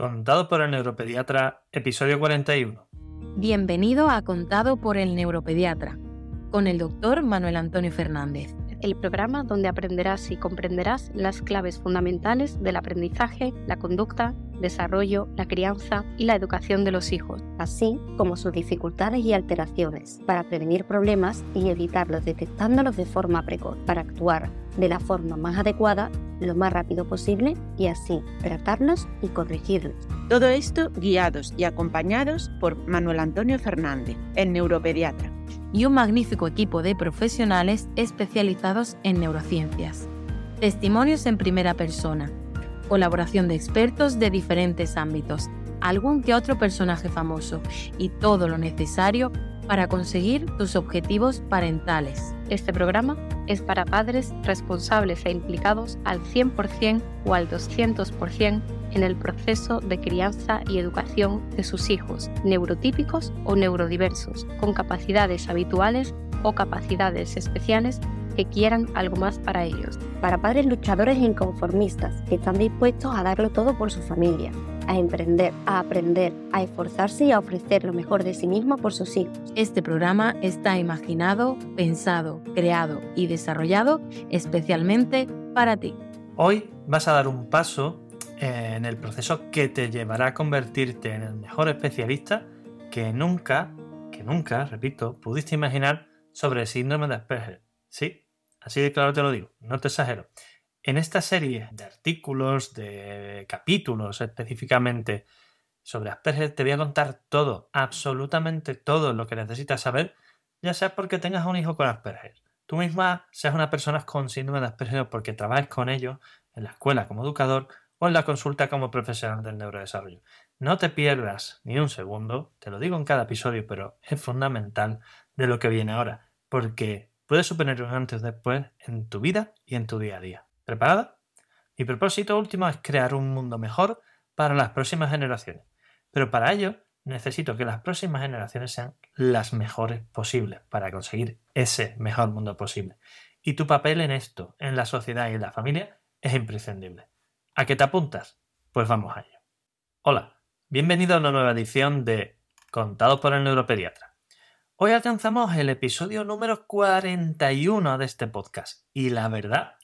Contado por el neuropediatra, episodio 41. Bienvenido a Contado por el neuropediatra, con el doctor Manuel Antonio Fernández. El programa donde aprenderás y comprenderás las claves fundamentales del aprendizaje, la conducta, desarrollo, la crianza y la educación de los hijos, así como sus dificultades y alteraciones, para prevenir problemas y evitarlos detectándolos de forma precoz, para actuar de la forma más adecuada lo más rápido posible y así tratarlos y corregirlos. Todo esto guiados y acompañados por Manuel Antonio Fernández, el neuropediatra. Y un magnífico equipo de profesionales especializados en neurociencias. Testimonios en primera persona, colaboración de expertos de diferentes ámbitos, algún que otro personaje famoso y todo lo necesario para conseguir tus objetivos parentales. Este programa es para padres responsables e implicados al 100% o al 200% en el proceso de crianza y educación de sus hijos, neurotípicos o neurodiversos, con capacidades habituales o capacidades especiales que quieran algo más para ellos. Para padres luchadores e inconformistas que están dispuestos a darlo todo por su familia, a emprender, a aprender, a esforzarse y a ofrecer lo mejor de sí mismo por sus hijos. Este programa está imaginado, pensado, creado y desarrollado especialmente para ti. Hoy vas a dar un paso en el proceso que te llevará a convertirte en el mejor especialista que nunca, que nunca, repito, pudiste imaginar sobre el síndrome de Asperger. Sí, así de claro te lo digo, no te exagero. En esta serie de artículos, de capítulos específicamente sobre Asperger, te voy a contar todo, absolutamente todo lo que necesitas saber, ya sea porque tengas un hijo con Asperger, tú misma seas una persona con síndrome de Asperger porque trabajes con ellos en la escuela como educador en la consulta como profesional del neurodesarrollo. No te pierdas ni un segundo, te lo digo en cada episodio, pero es fundamental de lo que viene ahora, porque puede suponer un antes o después en tu vida y en tu día a día. ¿Preparada? Mi propósito último es crear un mundo mejor para las próximas generaciones. Pero para ello necesito que las próximas generaciones sean las mejores posibles para conseguir ese mejor mundo posible. Y tu papel en esto, en la sociedad y en la familia, es imprescindible. ¿A qué te apuntas? Pues vamos a ello. Hola, bienvenido a una nueva edición de Contado por el Neuropediatra. Hoy alcanzamos el episodio número 41 de este podcast y la verdad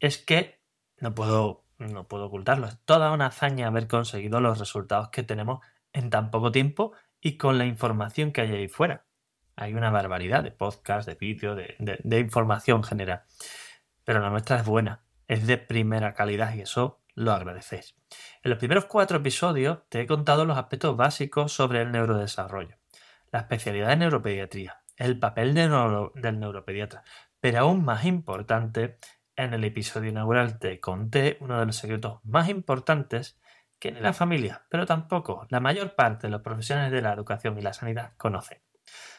es que no puedo, no puedo ocultarlo, es toda una hazaña haber conseguido los resultados que tenemos en tan poco tiempo y con la información que hay ahí fuera. Hay una barbaridad de podcasts, de vídeos, de, de información general. Pero la nuestra es buena, es de primera calidad y eso lo agradecéis. En los primeros cuatro episodios te he contado los aspectos básicos sobre el neurodesarrollo la especialidad de neuropediatría, el papel del neuropediatra. Pero aún más importante, en el episodio inaugural te conté uno de los secretos más importantes que ni la familia, pero tampoco la mayor parte de los profesionales de la educación y la sanidad conocen.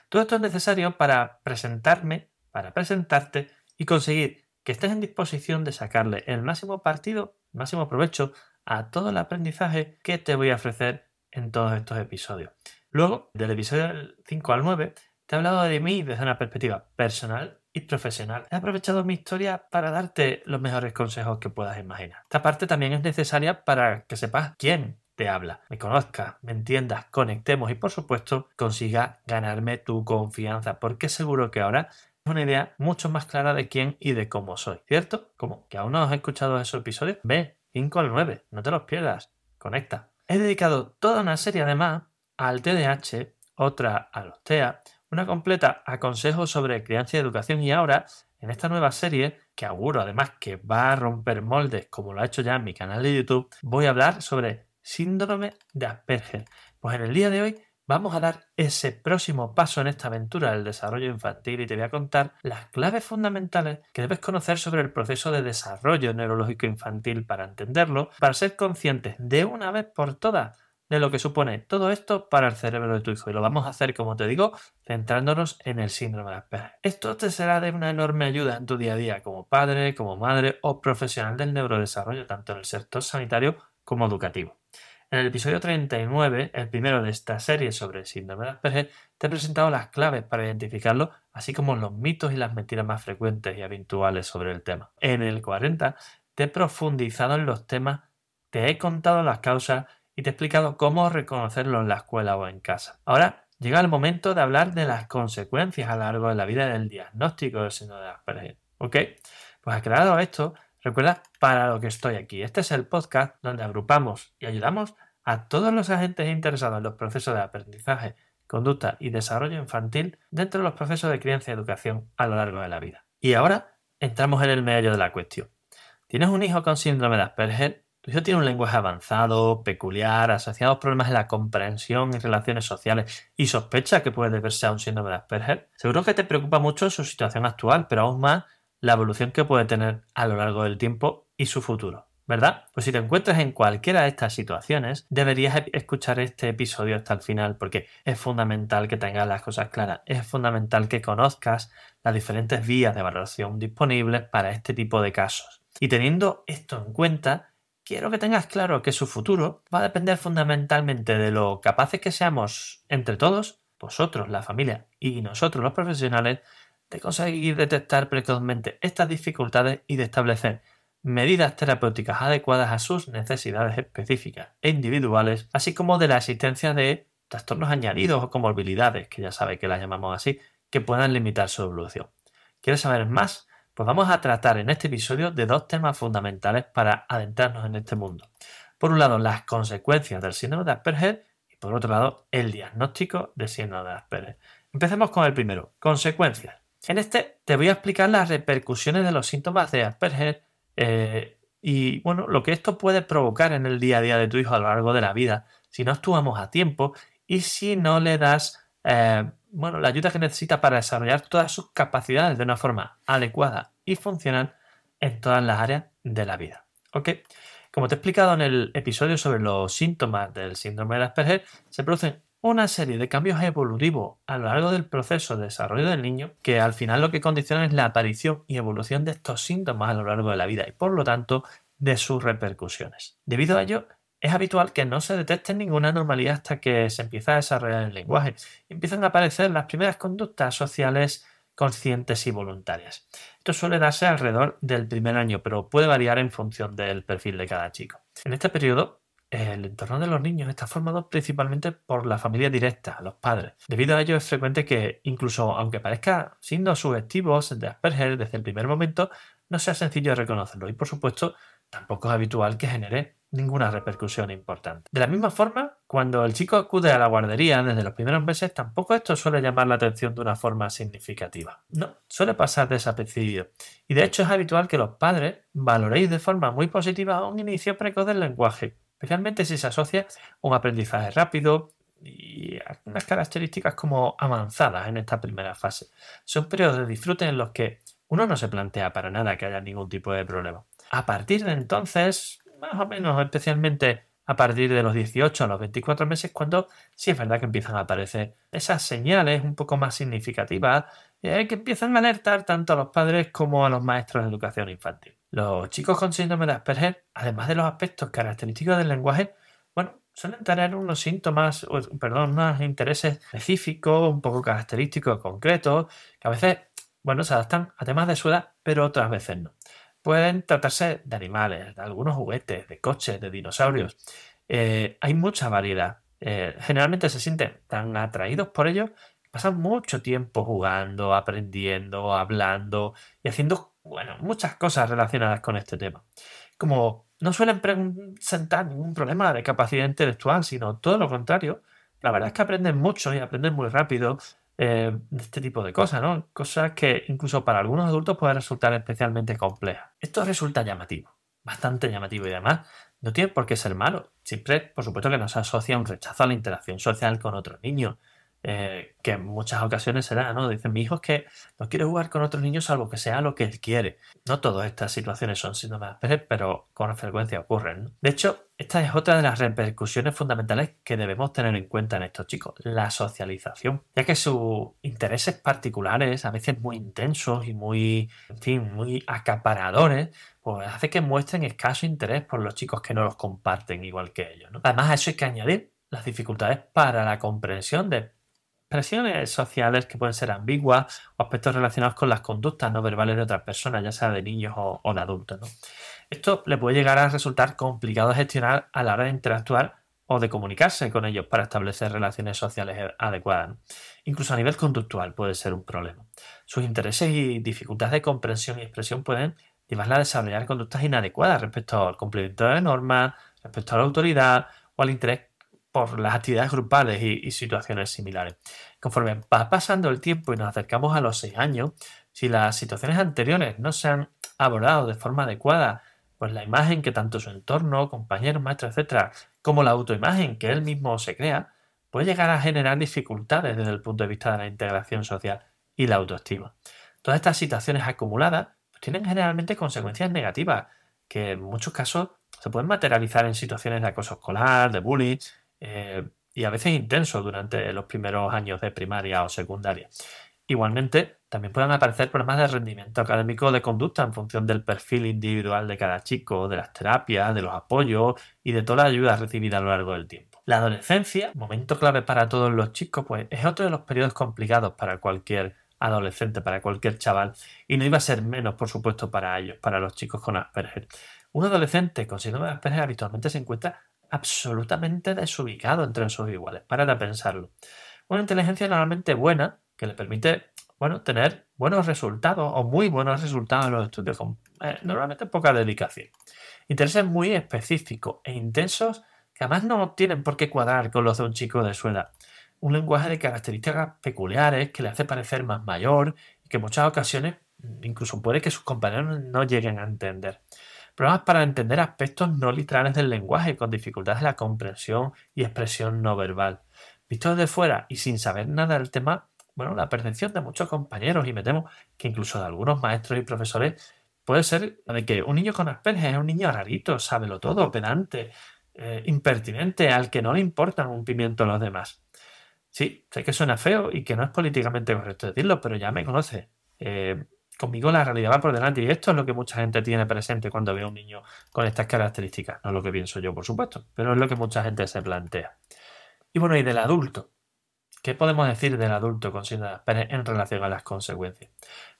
Todo esto es necesario para presentarme, para presentarte y conseguir que estés en disposición de sacarle el máximo partido, el máximo provecho a todo el aprendizaje que te voy a ofrecer en todos estos episodios. Luego, del episodio 5 al 9, te he hablado de mí desde una perspectiva personal y profesional. He aprovechado mi historia para darte los mejores consejos que puedas imaginar. Esta parte también es necesaria para que sepas quién te habla, me conozcas, me entiendas, conectemos y por supuesto consiga ganarme tu confianza, porque seguro que ahora una idea mucho más clara de quién y de cómo soy, ¿cierto? Como que aún no has escuchado esos episodios, ve 5 al 9, no te los pierdas, conecta. He dedicado toda una serie además al TDAH, otra a los TEA, una completa a consejos sobre crianza y educación y ahora, en esta nueva serie, que auguro además que va a romper moldes como lo ha hecho ya en mi canal de YouTube, voy a hablar sobre síndrome de Asperger. Pues en el día de hoy vamos a dar ese próximo paso en esta aventura del desarrollo infantil y te voy a contar las claves fundamentales que debes conocer sobre el proceso de desarrollo neurológico infantil para entenderlo, para ser conscientes de una vez por todas de lo que supone todo esto para el cerebro de tu hijo. Y lo vamos a hacer, como te digo, centrándonos en el síndrome de Asperger. Esto te será de una enorme ayuda en tu día a día como padre, como madre o profesional del neurodesarrollo, tanto en el sector sanitario como educativo. En el episodio 39, el primero de esta serie sobre el síndrome de Asperger, te he presentado las claves para identificarlo, así como los mitos y las mentiras más frecuentes y habituales sobre el tema. En el 40, te he profundizado en los temas, te he contado las causas y te he explicado cómo reconocerlo en la escuela o en casa. Ahora llega el momento de hablar de las consecuencias a lo largo de la vida del diagnóstico del síndrome de Asperger. ¿Ok? Pues aclarado esto, recuerda para lo que estoy aquí. Este es el podcast donde agrupamos y ayudamos a todos los agentes interesados en los procesos de aprendizaje, conducta y desarrollo infantil dentro de los procesos de crianza y educación a lo largo de la vida. Y ahora entramos en el medio de la cuestión. ¿Tienes un hijo con síndrome de Asperger? Tu hijo tiene un lenguaje avanzado, peculiar, asociado a problemas en la comprensión y relaciones sociales y sospecha que puede deberse a un síndrome de Asperger. Seguro que te preocupa mucho su situación actual, pero aún más la evolución que puede tener a lo largo del tiempo y su futuro. ¿Verdad? Pues si te encuentras en cualquiera de estas situaciones, deberías escuchar este episodio hasta el final porque es fundamental que tengas las cosas claras, es fundamental que conozcas las diferentes vías de valoración disponibles para este tipo de casos. Y teniendo esto en cuenta, quiero que tengas claro que su futuro va a depender fundamentalmente de lo capaces que seamos entre todos, vosotros, la familia y nosotros los profesionales, de conseguir detectar precozmente estas dificultades y de establecer medidas terapéuticas adecuadas a sus necesidades específicas e individuales, así como de la existencia de trastornos añadidos o comorbilidades, que ya sabe que las llamamos así, que puedan limitar su evolución. ¿Quieres saber más? Pues vamos a tratar en este episodio de dos temas fundamentales para adentrarnos en este mundo. Por un lado, las consecuencias del síndrome de Asperger y por otro lado, el diagnóstico de síndrome de Asperger. Empecemos con el primero, consecuencias. En este te voy a explicar las repercusiones de los síntomas de Asperger eh, y bueno, lo que esto puede provocar en el día a día de tu hijo a lo largo de la vida, si no actuamos a tiempo y si no le das eh, bueno, la ayuda que necesita para desarrollar todas sus capacidades de una forma adecuada y funcional en todas las áreas de la vida. ¿Ok? Como te he explicado en el episodio sobre los síntomas del síndrome de Asperger, se producen una serie de cambios evolutivos a lo largo del proceso de desarrollo del niño que al final lo que condicionan es la aparición y evolución de estos síntomas a lo largo de la vida y por lo tanto de sus repercusiones. Debido a ello, es habitual que no se detecte ninguna normalidad hasta que se empieza a desarrollar el lenguaje empiezan a aparecer las primeras conductas sociales conscientes y voluntarias. Esto suele darse alrededor del primer año, pero puede variar en función del perfil de cada chico. En este periodo, el entorno de los niños está formado principalmente por la familia directa, los padres. Debido a ello es frecuente que, incluso aunque parezca siendo sugestivos de Asperger desde el primer momento, no sea sencillo reconocerlo y por supuesto tampoco es habitual que genere ninguna repercusión importante. De la misma forma, cuando el chico acude a la guardería desde los primeros meses, tampoco esto suele llamar la atención de una forma significativa. No, suele pasar desapercibido. Y de hecho es habitual que los padres valoréis de forma muy positiva un inicio precoz del lenguaje, especialmente si se asocia un aprendizaje rápido y unas características como avanzadas en esta primera fase. Son periodos de disfrute en los que uno no se plantea para nada que haya ningún tipo de problema. A partir de entonces, más o menos, especialmente a partir de los 18 a los 24 meses, cuando sí es verdad que empiezan a aparecer esas señales un poco más significativas eh, que empiezan a alertar tanto a los padres como a los maestros de educación infantil. Los chicos con síndrome de Asperger, además de los aspectos característicos del lenguaje, bueno, suelen tener unos síntomas, perdón, unos intereses específicos, un poco característicos, concretos, que a veces, bueno, se adaptan a temas de su edad, pero otras veces no. Pueden tratarse de animales, de algunos juguetes, de coches, de dinosaurios. Eh, hay mucha variedad. Eh, generalmente se sienten tan atraídos por ellos pasan mucho tiempo jugando, aprendiendo, hablando y haciendo bueno, muchas cosas relacionadas con este tema. Como no suelen presentar ningún problema de capacidad intelectual, sino todo lo contrario, la verdad es que aprenden mucho y aprenden muy rápido eh, este tipo de cosas, ¿no? Cosas que incluso para algunos adultos pueden resultar especialmente complejas. Esto resulta llamativo, bastante llamativo y además no tiene por qué ser malo. Siempre, por supuesto, que nos asocia un rechazo a la interacción social con otros niños eh, que en muchas ocasiones será, ¿no? Dicen, mi hijo es que no quiere jugar con otros niños salvo que sea lo que él quiere. No todas estas situaciones son síntomas pero con frecuencia ocurren. De hecho, esta es otra de las repercusiones fundamentales que debemos tener en cuenta en estos chicos, la socialización, ya que sus intereses particulares, a veces muy intensos y muy, en fin, muy acaparadores, pues hace que muestren escaso interés por los chicos que no los comparten igual que ellos. Además, a eso hay que añadir las dificultades para la comprensión de expresiones sociales que pueden ser ambiguas o aspectos relacionados con las conductas no verbales de otras personas, ya sea de niños o, de adultos. Esto le puede llegar a resultar complicado de gestionar a la hora de interactuar o de comunicarse con ellos para establecer relaciones sociales adecuadas. Incluso a nivel conductual puede ser un problema. Sus intereses y dificultades de comprensión y expresión pueden llevarla a desarrollar conductas inadecuadas respecto al cumplimiento de normas, respecto a la autoridad o al interés por las actividades grupales y, situaciones similares. Conforme va pasando el tiempo y nos acercamos a los seis años, si las situaciones anteriores no se han abordado de forma adecuada, pues la imagen que tanto su entorno, compañeros, maestros, etcétera, como la autoimagen que él mismo se crea, puede llegar a generar dificultades desde el punto de vista de la integración social y la autoestima. Todas estas situaciones acumuladas pues, tienen generalmente consecuencias negativas, que en muchos casos se pueden materializar en situaciones de acoso escolar, de bullying, eh, y a veces intenso durante los primeros años de primaria o secundaria. Igualmente, también pueden aparecer problemas de rendimiento académico de conducta en función del perfil individual de cada chico, de las terapias, de los apoyos y de toda la ayuda recibida a lo largo del tiempo. La adolescencia, momento clave para todos los chicos, pues es otro de los periodos complicados para cualquier adolescente, para cualquier chaval, y no iba a ser menos, por supuesto, para ellos, para los chicos con Asperger. Un adolescente con síndrome de Asperger habitualmente se encuentra absolutamente desubicado entre sus iguales. Para de pensarlo. Una inteligencia normalmente buena que le permite bueno, tener buenos resultados o muy buenos resultados en los estudios con eh, normalmente poca dedicación. Intereses muy específicos e intensos que además no tienen por qué cuadrar con los de un chico de su edad. Un lenguaje de características peculiares que le hace parecer más mayor y que en muchas ocasiones incluso puede que sus compañeros no lleguen a entender. Problemas para entender aspectos no literales del lenguaje con dificultades de la comprensión y expresión no verbal. Visto desde fuera y sin saber nada del tema, bueno, la percepción de muchos compañeros y me temo que incluso de algunos maestros y profesores puede ser de que un niño con Asperger es un niño rarito, sábelo todo, pedante, eh, impertinente, al que no le importan un pimiento a los demás. Sí, sé que suena feo y que no es políticamente correcto decirlo, pero ya me conoce. Eh, conmigo la realidad va por delante y esto es lo que mucha gente tiene presente cuando ve a un niño con estas características. No es lo que pienso yo, por supuesto, pero es lo que mucha gente se plantea. Y bueno, y del adulto. ¿Qué podemos decir del adulto con en relación a las consecuencias?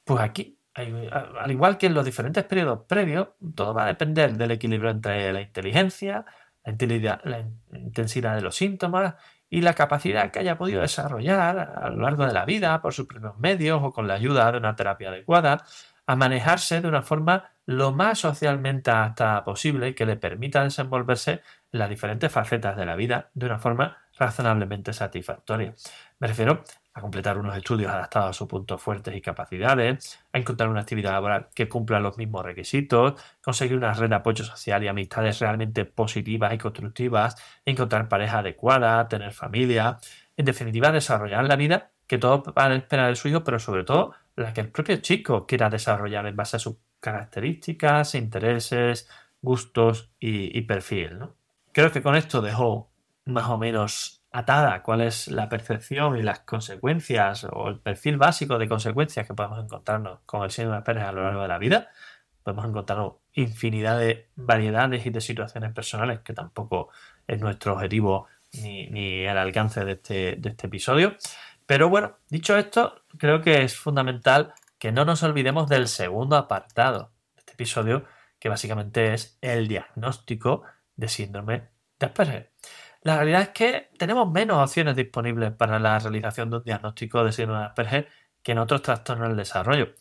Pues aquí, al igual que en los diferentes periodos previos, todo va a depender del equilibrio entre la inteligencia, la, intensidad de los síntomas y la capacidad que haya podido desarrollar a lo largo de la vida por sus propios medios o con la ayuda de una terapia adecuada a manejarse de una forma lo más socialmente adaptada posible y que le permita desenvolverse en las diferentes facetas de la vida de una forma razonablemente satisfactoria. Me refiero a completar unos estudios adaptados a sus puntos fuertes y capacidades, a encontrar una actividad laboral que cumpla los mismos requisitos, conseguir una red de apoyo social y amistades realmente positivas y constructivas, encontrar pareja adecuada, tener familia, en definitiva desarrollar la vida que todos van a esperar del suyo, pero sobre todo la que el propio chico quiera desarrollar en base a sus características, intereses, gustos y, perfil. Creo que con esto dejo más o menos atada cuál es la percepción y las consecuencias o el perfil básico de consecuencias que podemos encontrarnos con el síndrome de Asperger a lo largo de la vida. Podemos encontrarnos infinidad de variedades y de situaciones personales que tampoco es nuestro objetivo ni, el alcance de este, de este episodio. Pero bueno, dicho esto, creo que es fundamental que no nos olvidemos del segundo apartado de este episodio, que básicamente es el diagnóstico de síndrome de Asperger. La realidad es que tenemos menos opciones disponibles para la realización de un diagnóstico de síndrome de Asperger que en otros trastornos del desarrollo.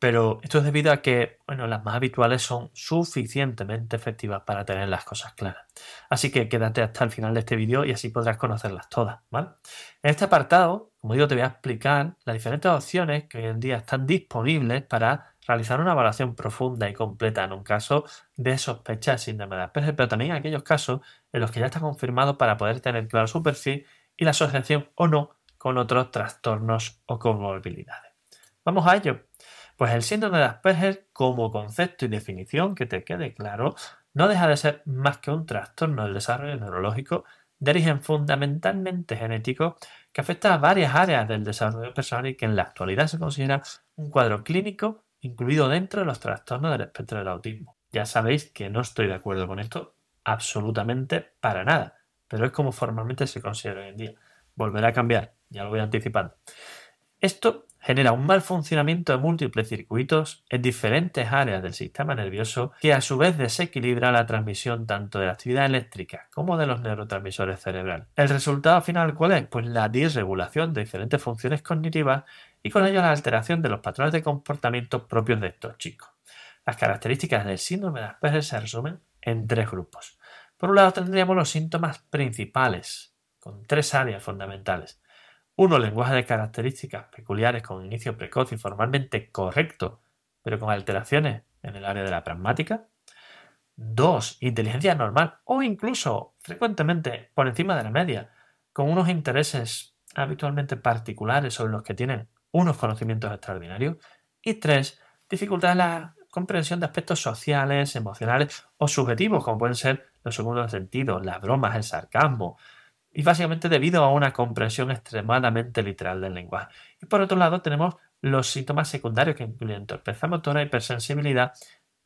Pero esto es debido a que bueno, las más habituales son suficientemente efectivas para tener las cosas claras. Así que quédate hasta el final de este vídeo y así podrás conocerlas todas. En este apartado, como digo, te voy a explicar las diferentes opciones que hoy en día están disponibles para realizar una evaluación profunda y completa en un caso de sospecha de síndrome de Asperger, pero también en aquellos casos en los que ya está confirmado para poder tener claro su perfil y la asociación o no con otros trastornos o comorbilidades. Vamos a ello. Pues el síndrome de Asperger, como concepto y definición, que te quede claro, no deja de ser más que un trastorno del desarrollo neurológico de origen fundamentalmente genético que afecta a varias áreas del desarrollo personal y que en la actualidad se considera un cuadro clínico incluido dentro de los trastornos del espectro del autismo. Ya sabéis que no estoy de acuerdo con esto absolutamente para nada, pero es como formalmente se considera hoy en día. Volverá a cambiar, ya lo voy anticipando. Esto genera un mal funcionamiento de múltiples circuitos en diferentes áreas del sistema nervioso que a su vez desequilibra la transmisión tanto de la actividad eléctrica como de los neurotransmisores cerebrales. ¿El resultado final cuál es? Pues la disregulación de diferentes funciones cognitivas y con ello la alteración de los patrones de comportamiento propios de estos chicos. Las características del síndrome de Asperger se resumen en tres grupos. Por un lado tendríamos los síntomas principales, con tres áreas fundamentales. Uno, lenguaje de características peculiares con inicio precoz y formalmente correcto, pero con alteraciones en el área de la pragmática. Dos, inteligencia normal o incluso frecuentemente por encima de la media, con unos intereses habitualmente particulares sobre los que tienen unos conocimientos extraordinarios. Y tres, dificultad en la comprensión de aspectos sociales, emocionales o subjetivos, como pueden ser los segundos sentidos, las bromas, el sarcasmo, y básicamente debido a una comprensión extremadamente literal del lenguaje. Y por otro lado tenemos los síntomas secundarios que incluyen torpeza motora, hipersensibilidad,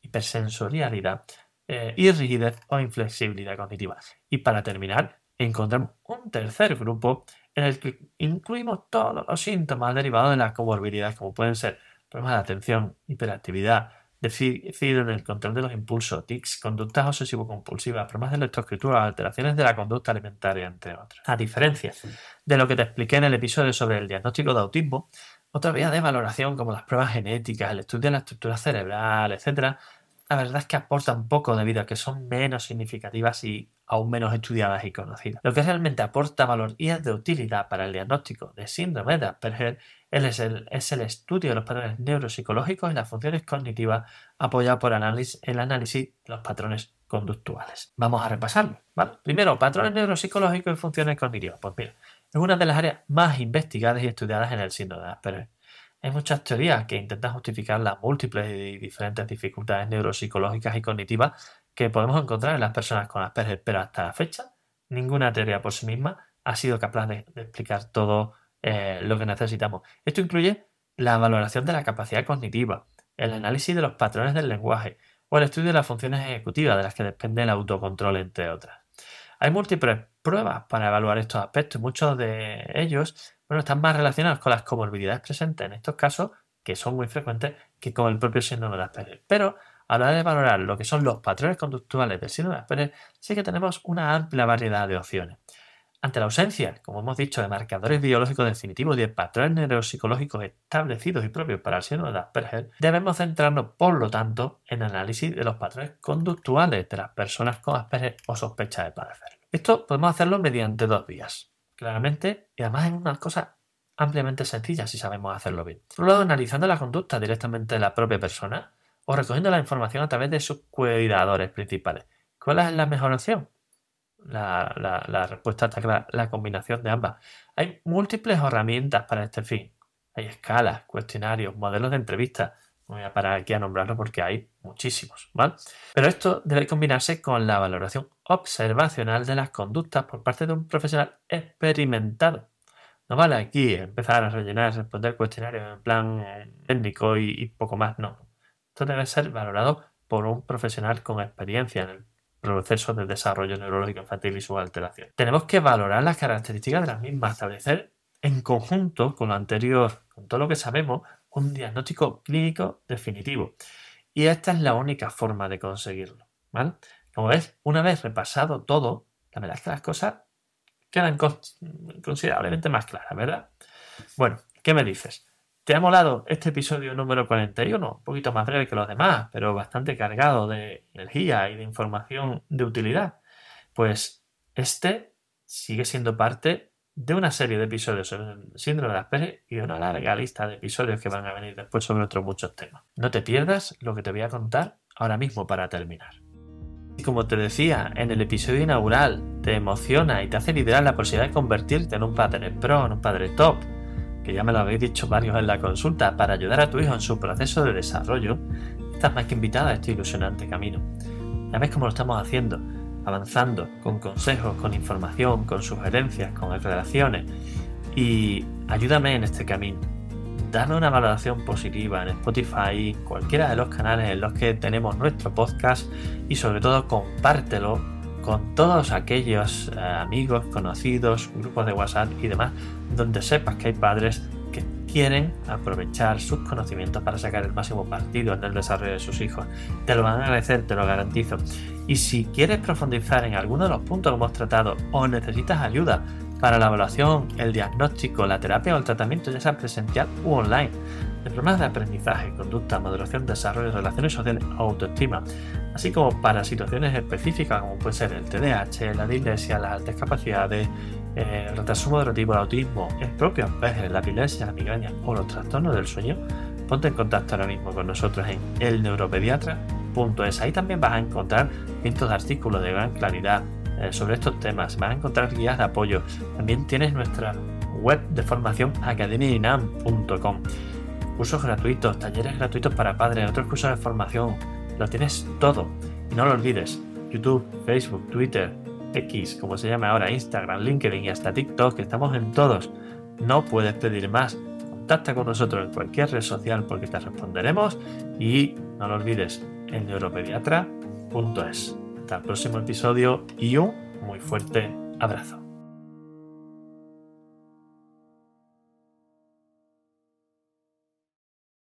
hipersensorialidad eh, y rigidez o inflexibilidad cognitiva. Y para terminar, encontramos un tercer grupo en el que incluimos todos los síntomas derivados de las comorbilidades, como pueden ser problemas de atención, hiperactividad, decir en el control de los impulsos, tics, conductas obsesivo-compulsivas, problemas de lectoescritura, alteraciones de la conducta alimentaria, entre otras. A diferencia de lo que te expliqué en el episodio sobre el diagnóstico de autismo, otra vía de valoración como las pruebas genéticas, el estudio de la estructura cerebral, etc., la verdad es que aportan poco debido a que son menos significativas y aún menos estudiadas y conocidas. Lo que realmente aporta valor y es de utilidad para el diagnóstico de síndrome de Asperger es el, es el estudio de los patrones neuropsicológicos y las funciones cognitivas apoyado por análisis, el análisis de los patrones conductuales. Vamos a repasarlo. Primero, patrones neuropsicológicos y funciones cognitivas. Pues mira, es una de las áreas más investigadas y estudiadas en el síndrome de Asperger. Hay muchas teorías que intentan justificar las múltiples y diferentes dificultades neuropsicológicas y cognitivas que podemos encontrar en las personas con Asperger, pero hasta la fecha ninguna teoría por sí misma ha sido capaz de, explicar todo eh, lo que necesitamos. Esto incluye la valoración de la capacidad cognitiva, el análisis de los patrones del lenguaje o el estudio de las funciones ejecutivas de las que depende el autocontrol, entre otras. Hay múltiples pruebas para evaluar estos aspectos y muchos de ellos bueno, están más relacionados con las comorbilidades presentes en estos casos, que son muy frecuentes, que con el propio síndrome de Asperger. Pero a la hora de valorar lo que son los patrones conductuales del síndrome de Asperger, sí que tenemos una amplia variedad de opciones. Ante la ausencia, como hemos dicho, de marcadores biológicos definitivos y de patrones neuropsicológicos establecidos y propios para el síndrome de Asperger, debemos centrarnos, por lo tanto, en análisis de los patrones conductuales de las personas con Asperger o sospecha de padecerlo. Esto podemos hacerlo mediante dos vías claramente, y además es una cosa ampliamente sencilla si sabemos hacerlo bien. Por un lado, analizando la conducta directamente de la propia persona o recogiendo la información a través de sus cuidadores principales. ¿Cuál es la mejor opción? La, respuesta está clara, la combinación de ambas. Hay múltiples herramientas para este fin. Hay escalas, cuestionarios, modelos de entrevistas. No voy a parar aquí a nombrarlos porque hay muchísimos, ¿vale? Pero esto debe combinarse con la valoración observacional de las conductas por parte de un profesional experimentado. No vale aquí empezar a rellenar, responder cuestionarios en plan técnico y, poco más, no. Esto debe ser valorado por un profesional con experiencia en el proceso de desarrollo neurológico infantil y su alteración. Tenemos que valorar las características de las mismas, establecer en conjunto con lo anterior, con todo lo que sabemos, un diagnóstico clínico definitivo. Y esta es la única forma de conseguirlo. ¿vale? Como ves, una vez repasado todo, la verdad es que las cosas quedan considerablemente más claras, ¿verdad? Bueno, ¿qué me dices? ¿Te ha molado este episodio número 41? Un poquito más breve que los demás, pero bastante cargado de energía y de información de utilidad. Pues este sigue siendo parte de una serie de episodios sobre el síndrome de Asperger y de una larga lista de episodios que van a venir después sobre otros muchos temas. No te pierdas lo que te voy a contar ahora mismo para terminar. Y como te decía en el episodio inaugural, te emociona y te hace liderar la posibilidad de convertirte en un padre pro, en un padre top, que ya me lo habéis dicho varios en la consulta, para ayudar a tu hijo en su proceso de desarrollo, estás más que invitada a este ilusionante camino. Ya ves cómo lo estamos haciendo, avanzando con consejos, con información, con sugerencias, con relaciones. Y ayúdame en este camino dame una valoración positiva en Spotify, cualquiera de los canales en los que tenemos nuestro podcast y sobre todo compártelo con todos aquellos eh, amigos, conocidos, grupos de WhatsApp y demás, donde sepas que hay padres que quieren aprovechar sus conocimientos para sacar el máximo partido en el desarrollo de sus hijos. Te lo van a agradecer, te lo garantizo. Y si quieres profundizar en alguno de los puntos que hemos tratado o necesitas ayuda para la evaluación, el diagnóstico, la terapia o el tratamiento, ya sea presencial u online, de problemas de aprendizaje, conducta, moderación, desarrollo, relaciones sociales, autoestima, así como para situaciones específicas como puede ser el TDAH, la dislexia, las altas capacidades, eh, el retraso moderativo, el autismo, el propio la epilepsia, la migraña o los trastornos del sueño, ponte en contacto ahora mismo con nosotros en elneuropediatra.es. Ahí también vas a encontrar cientos artículos de gran claridad sobre estos temas, vas a encontrar guías de apoyo. También tienes nuestra web de formación academiainam.com. Cursos gratuitos, talleres gratuitos para padres, otros cursos de formación. Lo tienes todo. Y no lo olvides. YouTube, Facebook, Twitter, X, como se llama ahora, Instagram, LinkedIn y hasta TikTok, estamos en todos. No puedes pedir más. Contacta con nosotros en cualquier red social porque te responderemos y no lo olvides, en neuropediatra.es. Hasta el próximo episodio y un muy fuerte abrazo.